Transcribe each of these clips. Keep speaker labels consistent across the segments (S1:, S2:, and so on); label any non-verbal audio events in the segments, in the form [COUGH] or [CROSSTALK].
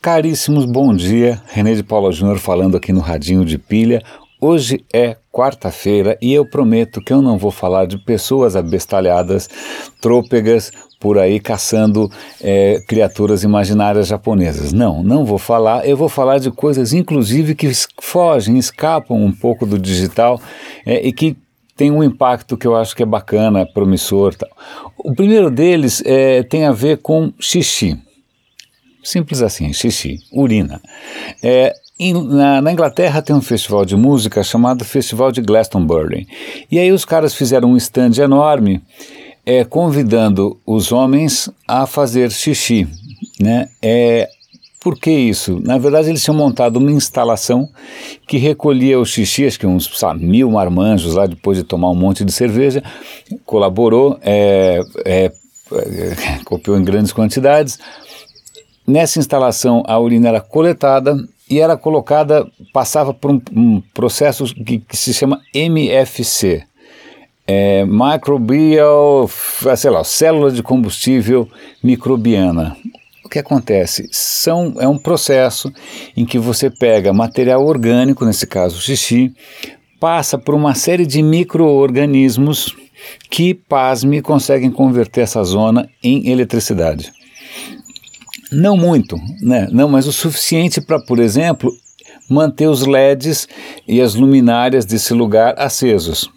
S1: Caríssimos, bom dia. René de Paula Júnior falando aqui no Radinho de Pilha. Hoje é quarta-feira e eu prometo que eu não vou falar de pessoas abestalhadas, trôpegas, por aí caçando é, criaturas imaginárias japonesas. Não, não vou falar. Eu vou falar de coisas, inclusive, que fogem, escapam um pouco do digital é, e que tem um impacto que eu acho que é bacana, promissor. Tal. O primeiro deles é, tem a ver com xixi. Simples assim, xixi, urina. É, na, na, Inglaterra tem um festival de música chamado Festival de Glastonbury. E aí os caras fizeram um stand enorme é, convidando os homens a fazer xixi. Né? É, por que isso? Na verdade, eles tinham montado uma instalação que recolhia o xixi, acho que uns sabe, mil marmanjos lá, depois de tomar um monte de cerveja, colaborou, é, é, é [LAUGHS] copiou em grandes quantidades. Nessa instalação, a urina era coletada e era colocada, passava por um, um processo que, que, se chama MFC, é, Microbial, sei lá, célula de combustível microbiana que acontece? São, é um processo em que você pega material orgânico, nesse caso xixi, passa por uma série de micro-organismos que, pasme, conseguem converter essa zona em eletricidade. Não muito, né? não, mas o suficiente para, por exemplo, manter os LEDs e as luminárias desse lugar acesos.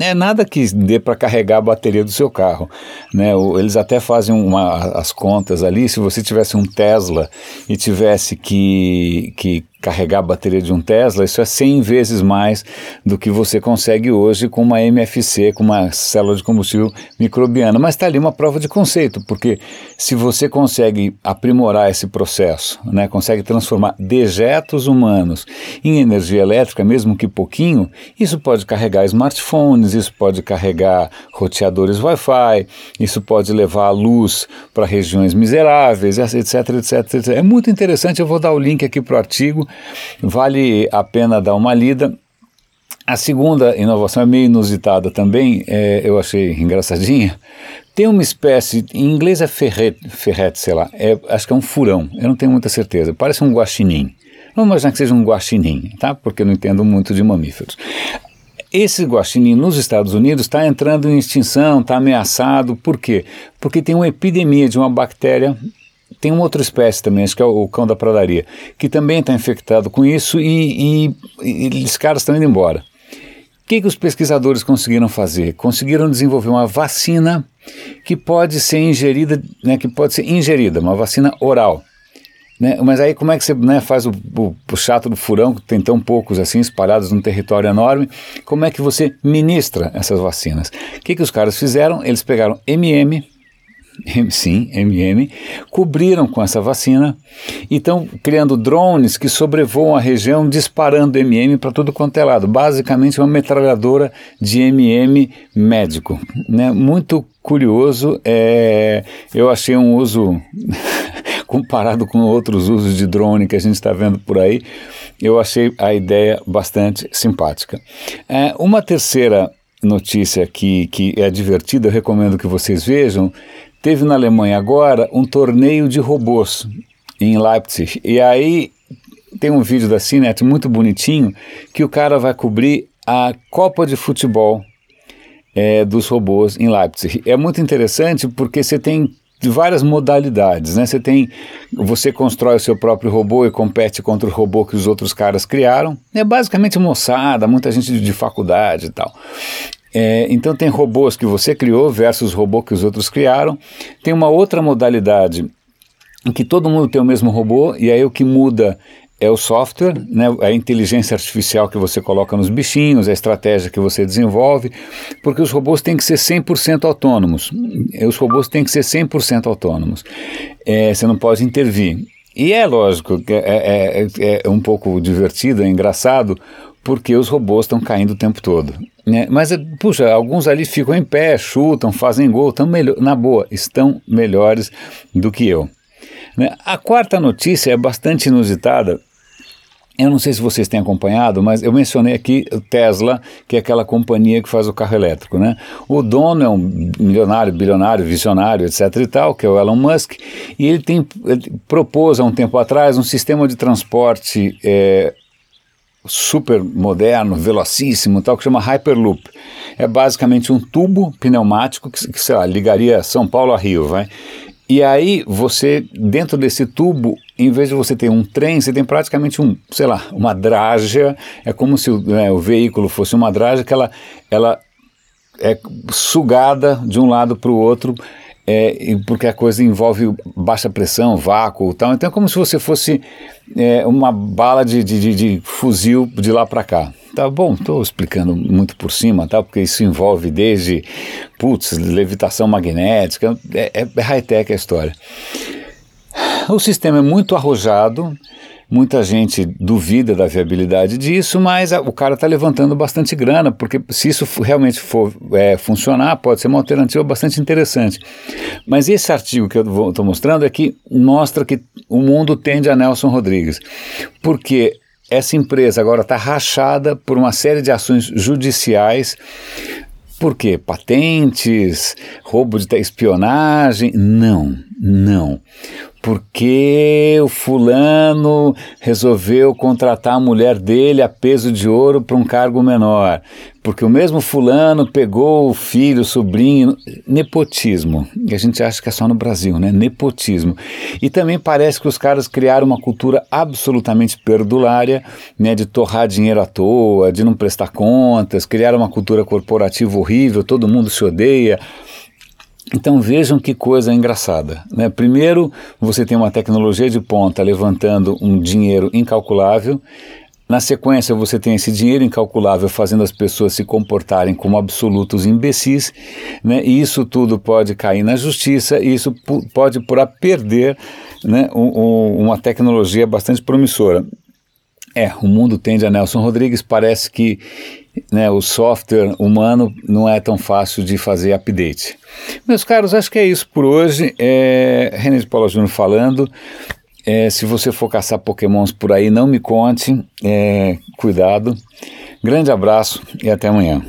S1: É nada que dê para carregar a bateria do seu carro. Né? Eles até fazem uma, as contas ali. Se você tivesse um Tesla e tivesse que, que carregar a bateria de um Tesla, isso é 100 vezes mais do que você consegue hoje com uma MFC, com uma célula de combustível microbiana. Mas está ali uma prova de conceito, porque se você consegue aprimorar esse processo, né, consegue transformar dejetos humanos em energia elétrica, mesmo que pouquinho, isso pode carregar smartphones, isso pode carregar roteadores Wi-Fi, isso pode levar a luz para regiões miseráveis, etc, etc, etc. É muito interessante, eu vou dar o link aqui para o artigo Vale a pena dar uma lida. A segunda inovação é meio inusitada também, é, eu achei engraçadinha. Tem uma espécie, em inglês é ferrete, ferrete sei lá, é, acho que é um furão, eu não tenho muita certeza, parece um guaxinim. Vamos imaginar que seja um guaxinim, tá? Porque eu não entendo muito de mamíferos. Esse guaxinim nos Estados Unidos está entrando em extinção, está ameaçado. Por quê? Porque tem uma epidemia de uma bactéria tem uma outra espécie também, acho que é o cão da pradaria, que também está infectado com isso e, e, e os caras estão indo embora. O que, que os pesquisadores conseguiram fazer? Conseguiram desenvolver uma vacina que pode ser ingerida, né, que pode ser ingerida, uma vacina oral. Né? Mas aí como é que você né, faz o, o, o, chato do furão, que tem tão poucos assim espalhados num território enorme, como é que você ministra essas vacinas? O que, que os caras fizeram? Eles pegaram MM, sim, MM, cobriram com essa vacina e estão criando drones que sobrevoam a região disparando MM para tudo quanto é lado. Basicamente uma metralhadora de MM médico. Né? Muito curioso, é, eu achei um uso, [LAUGHS] comparado com outros usos de drone que a gente está vendo por aí, eu achei a ideia bastante simpática. É, uma terceira notícia que, que é divertida, eu recomendo que vocês vejam, Teve na Alemanha agora um torneio de robôs em Leipzig. E aí tem um vídeo da Cinet muito bonitinho que o cara vai cobrir a Copa de Futebol é, dos robôs em Leipzig. É muito interessante porque você tem várias modalidades, né? Você tem, você constrói o seu próprio robô e compete contra o robô que os outros caras criaram. É basicamente moçada, muita gente de faculdade e tal. É, então tem robôs que você criou versus robô que os outros criaram. Tem uma outra modalidade em que todo mundo tem o mesmo robô e aí o que muda é o software, né, a inteligência artificial que você coloca nos bichinhos, a estratégia que você desenvolve, porque os robôs têm que ser 100% autônomos. Os robôs têm que ser 100% autônomos. É, você não pode intervir. E é lógico, é, é, é, é um pouco divertido, é engraçado, porque os robôs estão caindo o tempo todo. Né? Mas, puxa, alguns ali ficam em pé, chutam, fazem gol, estão na boa, estão melhores do que eu. Né? A quarta notícia é bastante inusitada Eu não sei se vocês têm acompanhado, mas eu mencionei aqui o Tesla, que é aquela companhia que faz o carro elétrico, né? O dono é um milionário, bilionário, visionário, etc e tal, que é o Elon Musk, e ele tem ele propôs há um tempo atrás um sistema de transporte é, super moderno, velocíssimo, tal, que chama Hyperloop. É basicamente um tubo pneumático que, que sei lá, ligaria São Paulo a Rio, vai. E aí você, dentro desse tubo, em vez de você ter um trem, você tem praticamente um, sei lá, uma drágia, é como se né, o veículo fosse uma drágia que ela, ela é sugada de um lado para o outro, é, porque a coisa envolve baixa pressão, vácuo e tal. Então é como se você fosse é, uma bala de, de, de, fuzil de lá para cá. Tá bom, estou explicando muito por cima, tá? porque isso envolve desde, putz, levitação magnética, é, é high-tech a história. O sistema é muito arrojado, muita gente duvida da viabilidade disso, mas a, o cara está levantando bastante grana, porque se isso realmente for é, funcionar, pode ser uma alternativa bastante interessante. Mas esse artigo que eu estou mostrando aqui mostra que o mundo tende a Nelson Rodrigues, porque essa empresa agora está rachada por uma série de ações judiciais. Por quê? Patentes, roubo de espionagem? Não, não porque o fulano resolveu contratar a mulher dele a peso de ouro para um cargo menor, porque o mesmo fulano pegou o filho, o sobrinho, nepotismo. E a gente acha que é só no Brasil, né? Nepotismo. E também parece que os caras criaram uma cultura absolutamente perdulária, né, de torrar dinheiro à toa, de não prestar contas, criaram uma cultura corporativa horrível, todo mundo se odeia. Então vejam que coisa engraçada. Né? Primeiro, você tem uma tecnologia de ponta levantando um dinheiro incalculável. Na sequência, você tem esse dinheiro incalculável fazendo as pessoas se comportarem como absolutos imbecis, né? e isso tudo pode cair na justiça, e isso pode por a perder né, um, um, uma tecnologia bastante promissora. É, o mundo tende a Nelson Rodrigues, parece que né, o software humano não é tão fácil de fazer update. Meus caros, acho que é isso por hoje. É, René de Paula Júnior falando. É, se você for caçar pokémons por aí, não me conte. É, cuidado. Grande abraço e até amanhã.